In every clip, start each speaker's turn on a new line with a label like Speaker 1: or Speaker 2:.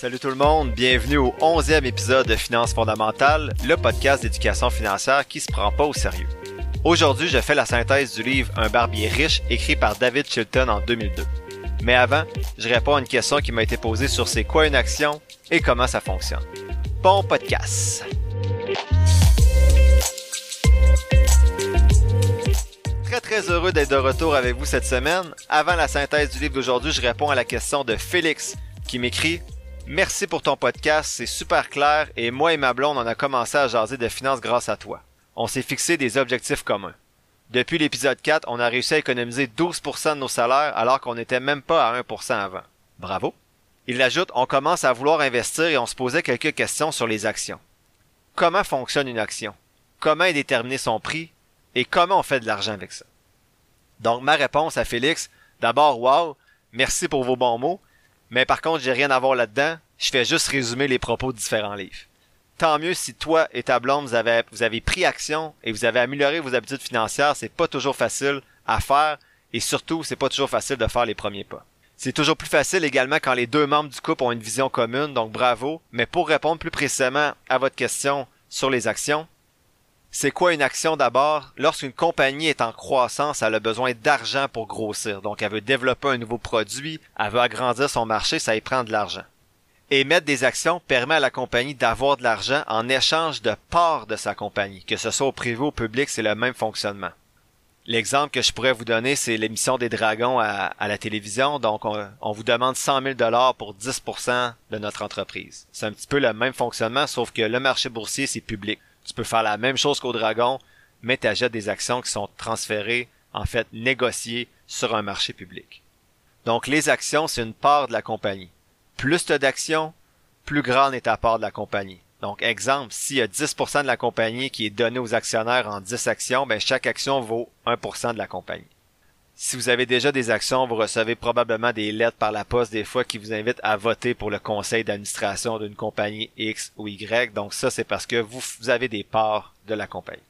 Speaker 1: Salut tout le monde, bienvenue au 11e épisode de Finances fondamentales, le podcast d'éducation financière qui se prend pas au sérieux. Aujourd'hui, je fais la synthèse du livre Un barbier riche écrit par David Chilton en 2002. Mais avant, je réponds à une question qui m'a été posée sur c'est quoi une action et comment ça fonctionne. Bon podcast. Très très heureux d'être de retour avec vous cette semaine. Avant la synthèse du livre d'aujourd'hui, je réponds à la question de Félix qui m'écrit Merci pour ton podcast, c'est super clair et moi et ma blonde on a commencé à jaser de finances grâce à toi. On s'est fixé des objectifs communs. Depuis l'épisode 4, on a réussi à économiser 12% de nos salaires alors qu'on n'était même pas à 1% avant. Bravo. Il ajoute, on commence à vouloir investir et on se posait quelques questions sur les actions. Comment fonctionne une action? Comment est déterminé son prix? Et comment on fait de l'argent avec ça? Donc, ma réponse à Félix, d'abord, wow, merci pour vos bons mots, mais par contre, j'ai rien à voir là-dedans. Je fais juste résumer les propos de différents livres. Tant mieux si toi et ta blonde, vous avez, vous avez pris action et vous avez amélioré vos habitudes financières. C'est pas toujours facile à faire et surtout, c'est pas toujours facile de faire les premiers pas. C'est toujours plus facile également quand les deux membres du couple ont une vision commune, donc bravo. Mais pour répondre plus précisément à votre question sur les actions, c'est quoi une action d'abord? Lorsqu'une compagnie est en croissance, elle a besoin d'argent pour grossir. Donc, elle veut développer un nouveau produit, elle veut agrandir son marché, ça y prend de l'argent. Émettre des actions permet à la compagnie d'avoir de l'argent en échange de parts de sa compagnie. Que ce soit au privé ou au public, c'est le même fonctionnement. L'exemple que je pourrais vous donner, c'est l'émission des Dragons à, la télévision. Donc, on, vous demande 100 000 dollars pour 10% de notre entreprise. C'est un petit peu le même fonctionnement, sauf que le marché boursier, c'est public. Tu peux faire la même chose qu'au Dragon, mais tu achètes des actions qui sont transférées, en fait, négociées sur un marché public. Donc, les actions, c'est une part de la compagnie. Plus tu as d'actions, plus grande est ta part de la compagnie. Donc, exemple, s'il y a 10% de la compagnie qui est donnée aux actionnaires en 10 actions, ben, chaque action vaut 1% de la compagnie. Si vous avez déjà des actions, vous recevez probablement des lettres par la poste des fois qui vous invitent à voter pour le conseil d'administration d'une compagnie X ou Y. Donc ça, c'est parce que vous, avez des parts de la compagnie.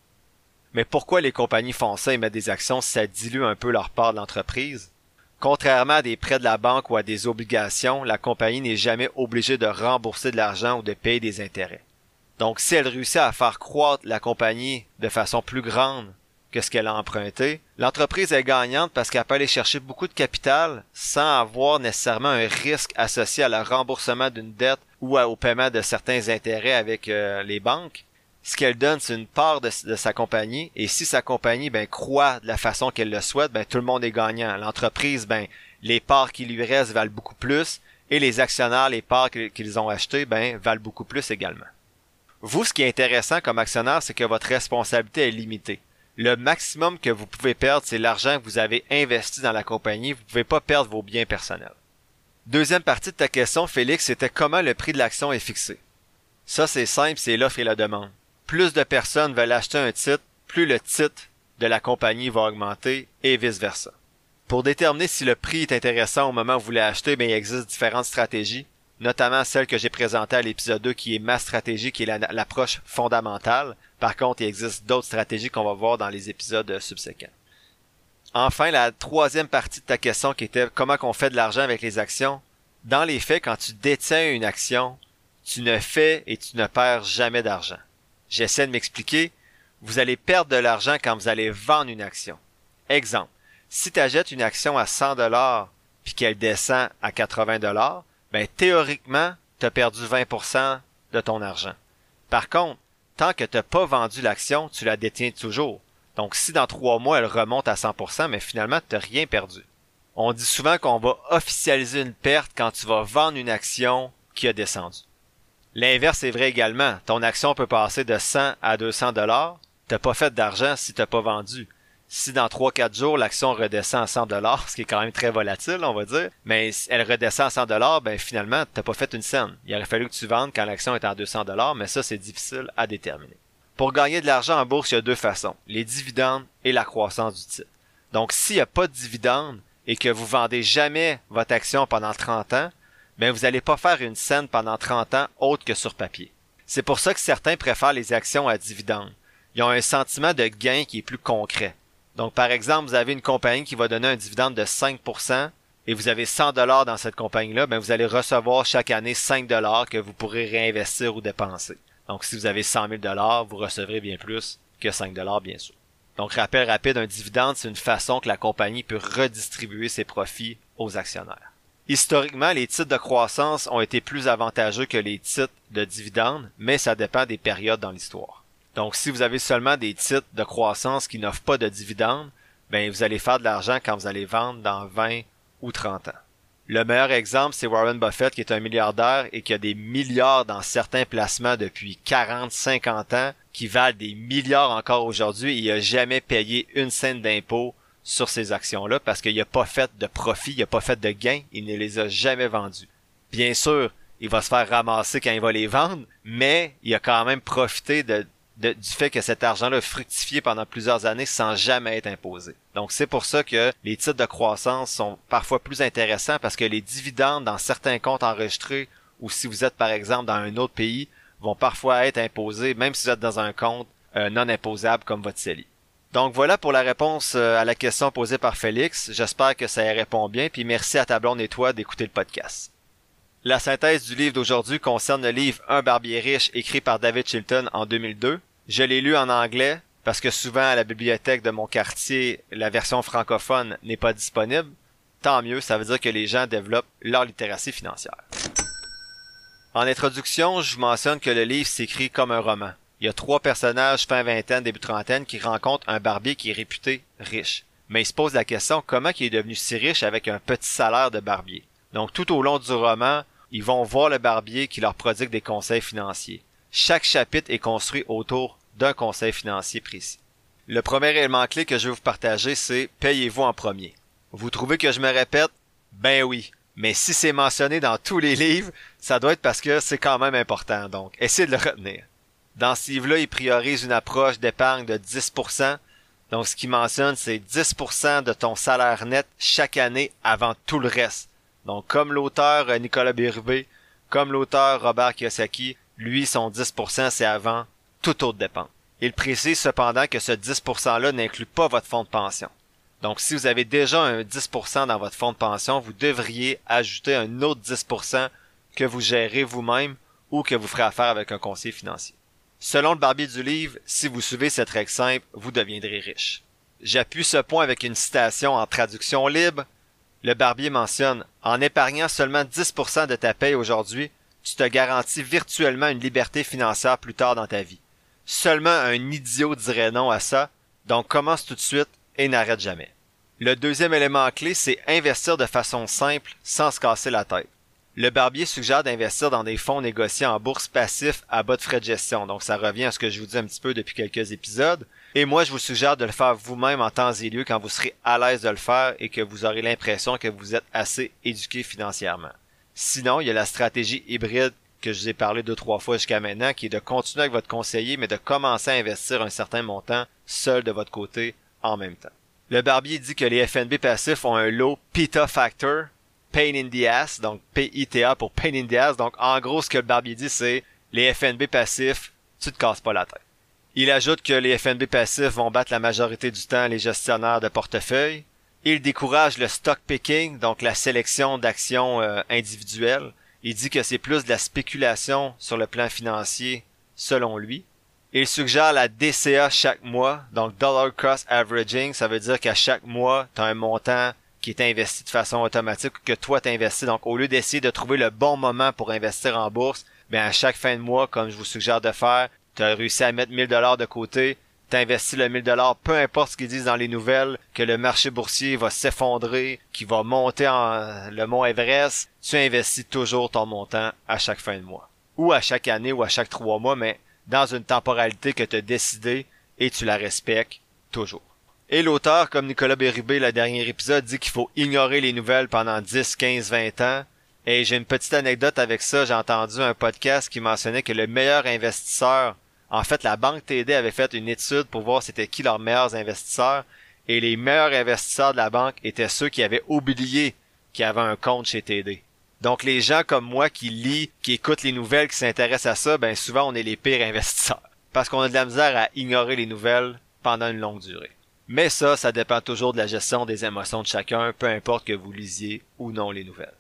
Speaker 1: Mais pourquoi les compagnies font ça et mettent des actions? Ça dilue un peu leur part de l'entreprise? Contrairement à des prêts de la banque ou à des obligations, la compagnie n'est jamais obligée de rembourser de l'argent ou de payer des intérêts. Donc si elle réussit à faire croître la compagnie de façon plus grande que ce qu'elle a emprunté. L'entreprise est gagnante parce qu'elle peut aller chercher beaucoup de capital sans avoir nécessairement un risque associé à le remboursement d'une dette ou au paiement de certains intérêts avec euh, les banques. Ce qu'elle donne, c'est une part de, sa compagnie. Et si sa compagnie ben, croît de la façon qu'elle le souhaite, ben, tout le monde est gagnant. L'entreprise, ben, les parts qui lui restent valent beaucoup plus. Et les actionnaires, les parts qu'ils ont achetées, ben, valent beaucoup plus également. Vous, ce qui est intéressant comme actionnaire, c'est que votre responsabilité est limitée le maximum que vous pouvez perdre, c'est l'argent que vous avez investi dans la compagnie. Vous ne pouvez pas perdre vos biens personnels. Deuxième partie de ta question, Félix, c'était comment le prix de l'action est fixé. Ça, c'est simple, c'est l'offre et la demande. Plus de personnes veulent acheter un titre, plus le titre de la compagnie va augmenter et vice-versa. Pour déterminer si le prix est intéressant au moment où vous voulez acheter, ben, il existe différentes stratégies notamment celle que j'ai présentée à l'épisode 2 qui est ma stratégie, qui est l'approche fondamentale. Par contre, il existe d'autres stratégies qu'on va voir dans les épisodes subséquents. Enfin, la troisième partie de ta question qui était comment qu'on fait de l'argent avec les actions. Dans les faits, quand tu détiens une action, tu ne fais et tu ne perds jamais d'argent. J'essaie de m'expliquer. Vous allez perdre de l'argent quand vous allez vendre une action. Exemple. Si tu achètes une action à 100 dollars puis qu'elle descend à 80 dollars, ben théoriquement, tu as perdu 20% de ton argent. Par contre, que tu n'as pas vendu l'action, tu la détiens toujours. Donc si dans trois mois elle remonte à 100%, mais finalement tu n'as rien perdu. On dit souvent qu'on va officialiser une perte quand tu vas vendre une action qui a descendu. L'inverse est vrai également. Ton action peut passer de 100 à 200 dollars. T'as pas fait d'argent si t'as pas vendu si dans 3-4 jours l'action redescend à 100 dollars, ce qui est quand même très volatile, on va dire, mais elle redescend à 100 dollars, ben finalement t'as pas fait une scène. Il aurait fallu que tu vendes quand l'action est à 200 dollars, mais ça c'est difficile à déterminer. Pour gagner de l'argent en bourse, il y a deux façons, les dividendes et la croissance du titre. Donc s'il n'y a pas de dividendes et que vous vendez jamais votre action pendant 30 ans, ben vous n'allez pas faire une scène pendant 30 ans autre que sur papier. C'est pour ça que certains préfèrent les actions à dividendes. Ils ont un sentiment de gain qui est plus concret. Donc, par exemple, vous avez une compagnie qui va donner un dividende de 5% et vous avez 100 dollars dans cette compagnie-là, ben vous allez recevoir chaque année 5 dollars que vous pourrez réinvestir ou dépenser. Donc si vous avez 100 000 dollars, vous recevrez bien plus que 5 dollars bien sûr. Donc rappel rapide, un dividende, c'est une façon que la compagnie peut redistribuer ses profits aux actionnaires. Historiquement, les titres de croissance ont été plus avantageux que les titres de dividendes, mais ça dépend des périodes dans l'histoire. Donc si vous avez seulement des titres de croissance qui n'offrent pas de dividendes, ben vous allez faire de l'argent quand vous allez vendre dans 20 ou 30 ans. Le meilleur exemple, c'est Warren Buffett qui est un milliardaire et qui a des milliards dans certains placements depuis 40, 50 ans qui valent des milliards encore aujourd'hui il a jamais payé une scène d'impôt sur ces actions-là parce qu'il n'a pas fait de profit, il n'a pas fait de gain, il ne les a jamais vendus. Bien sûr, il va se faire ramasser quand il va les vendre, mais il a quand même profité de, du fait que cet argent-là fructifié pendant plusieurs années sans jamais être imposé. Donc c'est pour ça que les titres de croissance sont parfois plus intéressants parce que les dividendes dans certains comptes enregistrés ou si vous êtes par exemple dans un autre pays vont parfois être imposés même si vous êtes dans un compte euh, non imposable comme votre CELI. Donc voilà pour la réponse euh, à la question posée par Félix. J'espère que ça y répond bien puis merci à ta blonde et toi d'écouter le podcast. La synthèse du livre d'aujourd'hui concerne le livre Un barbier riche écrit par David Chilton en 2002 je l'ai lu en anglais parce que souvent à la bibliothèque de mon quartier, la version francophone n'est pas disponible. Tant mieux, ça veut dire que les gens développent leur littératie financière. En introduction, je vous mentionne que le livre s'écrit comme un roman. Il y a trois personnages fin vingtaine, début trentaine qui rencontrent un barbier qui est réputé riche. Mais ils se posent la question comment il est devenu si riche avec un petit salaire de barbier? Donc tout au long du roman, ils vont voir le barbier qui leur prodigue des conseils financiers. Chaque chapitre est construit autour d'un conseil financier précis. Le premier élément clé que je vais vous partager, c'est payez-vous en premier. Vous trouvez que je me répète? Ben oui. Mais si c'est mentionné dans tous les livres, ça doit être parce que c'est quand même important, donc essayez de le retenir. Dans ce livre-là, il priorise une approche d'épargne de 10%. Donc ce qu'il mentionne, c'est 10% de ton salaire net chaque année avant tout le reste. Donc comme l'auteur Nicolas Bérubé, comme l'auteur Robert Kiyosaki, lui, son 10%, c'est avant toute autre dépense. Il précise cependant que ce 10%-là n'inclut pas votre fonds de pension. Donc, si vous avez déjà un 10% dans votre fonds de pension, vous devriez ajouter un autre 10% que vous gérez vous-même ou que vous ferez affaire avec un conseiller financier. Selon le barbier du livre, si vous suivez cette règle simple, vous deviendrez riche. J'appuie ce point avec une citation en traduction libre. Le barbier mentionne, en épargnant seulement 10% de ta paye aujourd'hui, tu te garantis virtuellement une liberté financière plus tard dans ta vie. Seulement un idiot dirait non à ça, donc commence tout de suite et n'arrête jamais. Le deuxième élément clé, c'est investir de façon simple sans se casser la tête. Le barbier suggère d'investir dans des fonds négociés en bourse passif à bas de frais de gestion. Donc ça revient à ce que je vous dis un petit peu depuis quelques épisodes. Et moi, je vous suggère de le faire vous-même en temps et lieu quand vous serez à l'aise de le faire et que vous aurez l'impression que vous êtes assez éduqué financièrement. Sinon, il y a la stratégie hybride que je vous ai parlé deux, trois fois jusqu'à maintenant, qui est de continuer avec votre conseiller, mais de commencer à investir un certain montant seul de votre côté en même temps. Le barbier dit que les FNB passifs ont un low PITA factor, pain in the ass, donc PITA pour pain in the ass. Donc, en gros, ce que le barbier dit, c'est les FNB passifs, tu te casses pas la tête. Il ajoute que les FNB passifs vont battre la majorité du temps les gestionnaires de portefeuille. Il décourage le stock picking, donc la sélection d'actions euh, individuelles. Il dit que c'est plus de la spéculation sur le plan financier, selon lui. Il suggère la DCA chaque mois, donc Dollar Cost Averaging, ça veut dire qu'à chaque mois, tu as un montant qui est investi de façon automatique que toi t'investis. Donc au lieu d'essayer de trouver le bon moment pour investir en bourse, ben à chaque fin de mois, comme je vous suggère de faire, tu as réussi à mettre 1000 dollars de côté, t'investis le 1000 dollars, peu importe ce qu'ils disent dans les nouvelles, que le marché boursier va s'effondrer, qu'il va monter en le mont Everest, tu investis toujours ton montant à chaque fin de mois. Ou à chaque année ou à chaque trois mois, mais dans une temporalité que tu as décidé et tu la respectes toujours. Et l'auteur, comme Nicolas Bérubé, le dernier épisode, dit qu'il faut ignorer les nouvelles pendant 10, 15, 20 ans. Et j'ai une petite anecdote avec ça. J'ai entendu un podcast qui mentionnait que le meilleur investisseur en fait, la banque TD avait fait une étude pour voir c'était qui leurs meilleurs investisseurs et les meilleurs investisseurs de la banque étaient ceux qui avaient oublié qu'ils avaient un compte chez TD. Donc les gens comme moi qui lisent, qui écoutent les nouvelles, qui s'intéressent à ça, ben souvent on est les pires investisseurs parce qu'on a de la misère à ignorer les nouvelles pendant une longue durée. Mais ça, ça dépend toujours de la gestion des émotions de chacun, peu importe que vous lisiez ou non les nouvelles.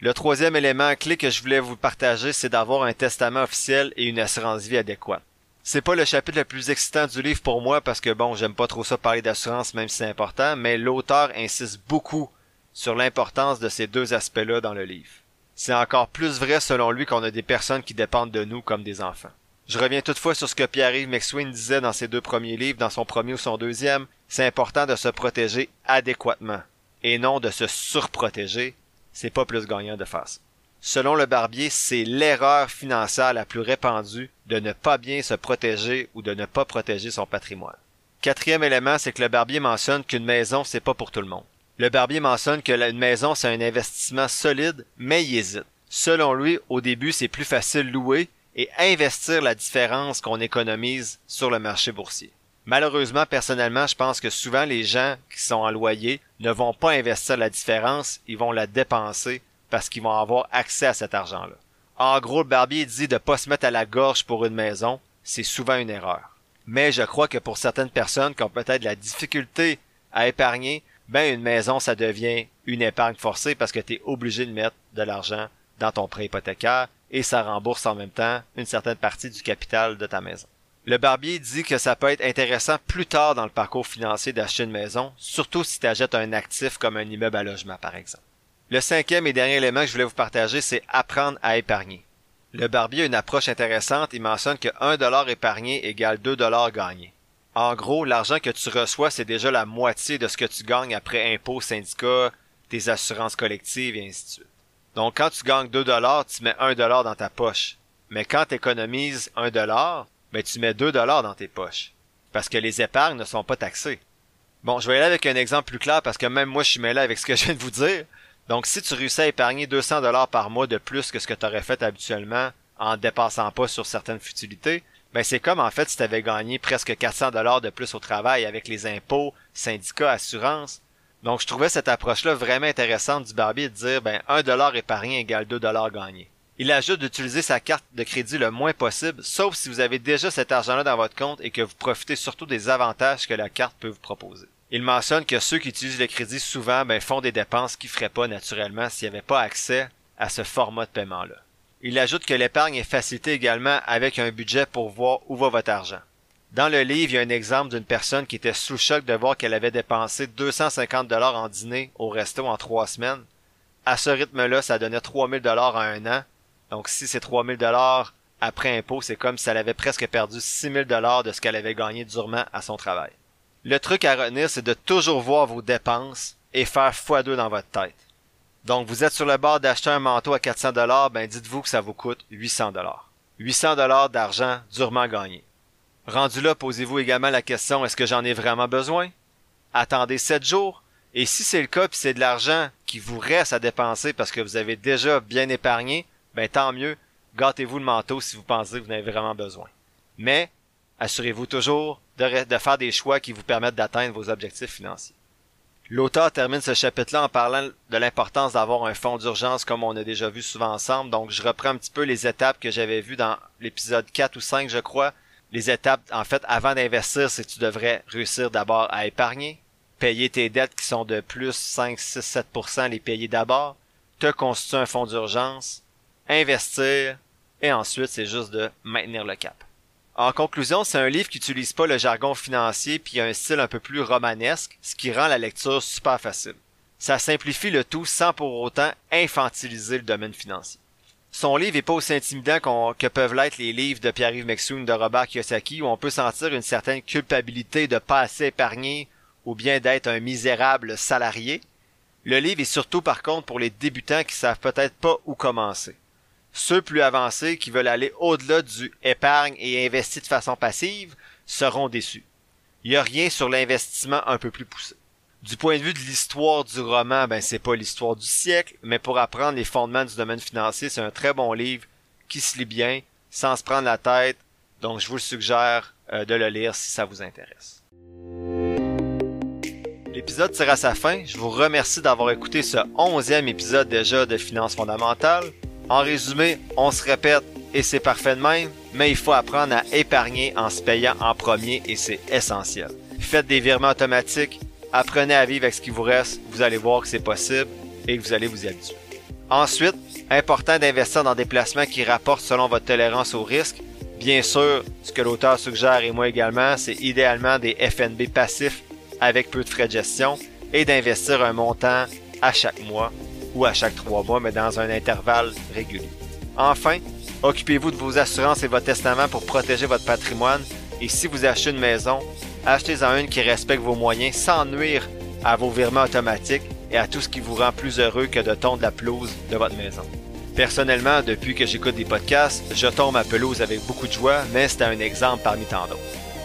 Speaker 1: Le troisième élément clé que je voulais vous partager, c'est d'avoir un testament officiel et une assurance vie adéquate. C'est pas le chapitre le plus excitant du livre pour moi parce que bon, j'aime pas trop ça parler d'assurance même si c'est important, mais l'auteur insiste beaucoup sur l'importance de ces deux aspects-là dans le livre. C'est encore plus vrai selon lui qu'on a des personnes qui dépendent de nous comme des enfants. Je reviens toutefois sur ce que Pierre-Yves McSween disait dans ses deux premiers livres, dans son premier ou son deuxième, c'est important de se protéger adéquatement et non de se surprotéger c'est pas plus gagnant de ça. Selon le barbier, c'est l'erreur financière la plus répandue de ne pas bien se protéger ou de ne pas protéger son patrimoine. Quatrième élément, c'est que le barbier mentionne qu'une maison, c'est pas pour tout le monde. Le barbier mentionne que une maison, c'est un investissement solide, mais il hésite. Selon lui, au début, c'est plus facile louer et investir la différence qu'on économise sur le marché boursier. Malheureusement, personnellement, je pense que souvent les gens qui sont en loyer ne vont pas investir la différence, ils vont la dépenser parce qu'ils vont avoir accès à cet argent-là. En gros, le barbier dit de pas se mettre à la gorge pour une maison, c'est souvent une erreur. Mais je crois que pour certaines personnes qui ont peut-être la difficulté à épargner, ben une maison, ça devient une épargne forcée parce que tu es obligé de mettre de l'argent dans ton prêt hypothécaire et ça rembourse en même temps une certaine partie du capital de ta maison. Le barbier dit que ça peut être intéressant plus tard dans le parcours financier d'acheter une maison, surtout si tu achètes un actif comme un immeuble à logement par exemple. Le cinquième et dernier élément que je voulais vous partager, c'est apprendre à épargner. Le barbier a une approche intéressante, il mentionne que 1 dollar épargné égale 2 dollars gagnés. En gros, l'argent que tu reçois, c'est déjà la moitié de ce que tu gagnes après impôts, syndicats, tes assurances collectives et ainsi de suite. Donc quand tu gagnes 2 dollars, tu mets 1 dollar dans ta poche. Mais quand tu économises 1 dollar, ben tu mets 2 dollars dans tes poches. Parce que les épargnes ne sont pas taxées. Bon, je vais aller avec un exemple plus clair parce que même moi je suis mêlé avec ce que je viens de vous dire. Donc si tu réussis à épargner 200 dollars par mois de plus que ce que tu aurais fait habituellement en dépassant pas sur certaines futilités, ben c'est comme en fait si tu avais gagné presque 400 dollars de plus au travail avec les impôts, syndicats, assurances. Donc je trouvais cette approche-là vraiment intéressante du barbier de dire ben 1 dollar épargné égale 2 dollars gagnés. Il ajoute d'utiliser sa carte de crédit le moins possible, sauf si vous avez déjà cet argent-là dans votre compte et que vous profitez surtout des avantages que la carte peut vous proposer. Il mentionne que ceux qui utilisent le crédit souvent ben, font des dépenses qu'ils feraient pas naturellement s'ils n'avaient pas accès à ce format de paiement-là. Il ajoute que l'épargne est facilitée également avec un budget pour voir où va votre argent. Dans le livre, il y a un exemple d'une personne qui était sous choc de voir qu'elle avait dépensé 250 dollars en dîner au resto en trois semaines. À ce rythme-là, ça donnait 3000 dollars en un an donc si c'est 3000 dollars après impôt, c'est comme si elle avait presque perdu 6000 dollars de ce qu'elle avait gagné durement à son travail. Le truc à retenir, c'est de toujours voir vos dépenses et faire x2 dans votre tête. Donc vous êtes sur le bord d'acheter un manteau à 400 dollars, ben dites-vous que ça vous coûte 800 dollars. 800 dollars d'argent durement gagné. Rendu là, posez-vous également la question est-ce que j'en ai vraiment besoin? Attendez 7 jours et si c'est le cas puis c'est de l'argent qui vous reste à dépenser parce que vous avez déjà bien épargné, ben tant mieux, gâtez-vous le manteau si vous pensez que vous en avez vraiment besoin. Mais, assurez-vous toujours de, faire des choix qui vous permettent d'atteindre vos objectifs financiers. L'auteur termine ce chapitre-là en parlant de l'importance d'avoir un fonds d'urgence comme on a déjà vu souvent ensemble. Donc, je reprends un petit peu les étapes que j'avais vues dans l'épisode 4 ou 5, je crois. Les étapes, en fait, avant d'investir, c'est que tu devrais réussir d'abord à épargner, payer tes dettes qui sont de plus 5, 6, 7%, les payer d'abord, te constituer un fonds d'urgence, investir, et ensuite c'est juste de maintenir le cap. En conclusion, c'est un livre qui n'utilise pas le jargon financier puis a un style un peu plus romanesque, ce qui rend la lecture super facile. Ça simplifie le tout sans pour autant infantiliser le domaine financier. Son livre est pas aussi intimidant que peuvent l'être les livres de Pierre-Yves McSween de Robert Kiyosaki où on peut sentir une certaine culpabilité de pas assez épargner ou bien d'être un misérable salarié. Le livre est surtout par contre pour les débutants qui savent peut-être pas où commencer. Ceux plus avancés qui veulent aller au-delà du épargne et investir de façon passive seront déçus. Il n'y a rien sur l'investissement un peu plus poussé. Du point de vue de l'histoire du roman, ben c'est pas l'histoire du siècle, mais pour apprendre les fondements du domaine financier, c'est un très bon livre qui se lit bien, sans se prendre la tête. Donc je vous le suggère euh, de le lire si ça vous intéresse. L'épisode tire à sa fin. Je vous remercie d'avoir écouté ce onzième épisode déjà de Finances fondamentales. En résumé, on se répète et c'est parfait de même, mais il faut apprendre à épargner en se payant en premier et c'est essentiel. faites des virements automatiques, apprenez à vivre avec ce qui vous reste, vous allez voir que c'est possible et que vous allez vous habituer. Ensuite, important d'investir dans des placements qui rapportent selon votre tolérance au risque. Bien sûr, ce que l'auteur suggère et moi également, c'est idéalement des FNB passifs avec peu de frais de gestion et d'investir un montant à chaque mois ou à chaque trois mois, mais dans un intervalle régulier. Enfin, occupez-vous de vos assurances et votre testament pour protéger votre patrimoine et si vous achetez une maison, achetez-en une qui respecte vos moyens sans nuire à vos virements automatiques et à tout ce qui vous rend plus heureux que de tondre la pelouse de votre maison. Personnellement, depuis que j'écoute des podcasts, je tombe ma pelouse avec beaucoup de joie, mais c'est un exemple parmi tant d'autres.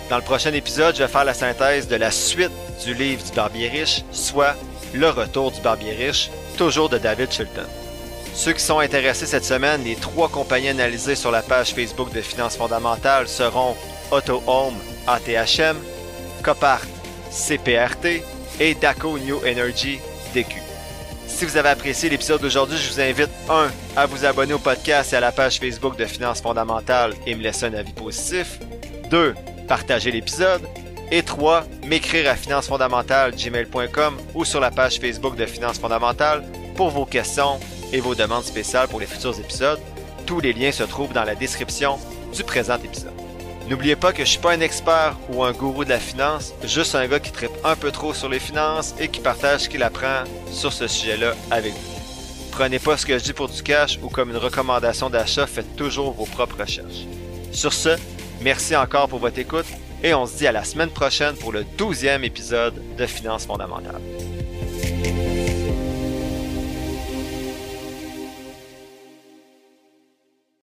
Speaker 1: Dans le prochain épisode, je vais faire la synthèse de la suite du livre du Barbier riche, soit Le retour du Barbier riche, toujours de David Chilton. Ceux qui sont intéressés cette semaine, les trois compagnies analysées sur la page Facebook de Finances fondamentales seront Auto Home ATHM, Copart CPRT et Daco New Energy DQ. Si vous avez apprécié l'épisode d'aujourd'hui, je vous invite 1. à vous abonner au podcast et à la page Facebook de Finances fondamentales et me laisser un avis positif. 2. Partager l'épisode. Et 3. M'écrire à financefondamentales.gmail.com ou sur la page Facebook de Finances fondamentales pour vos questions et vos demandes spéciales pour les futurs épisodes. Tous les liens se trouvent dans la description du présent épisode. N'oubliez pas que je suis pas un expert ou un gourou de la finance, juste un gars qui tripe un peu trop sur les finances et qui partage ce qu'il apprend sur ce sujet-là avec vous. Prenez pas ce que je dis pour du cash ou comme une recommandation d'achat, faites toujours vos propres recherches. Sur ce, merci encore pour votre écoute et on se dit à la semaine prochaine pour le douzième épisode de Finances fondamentales.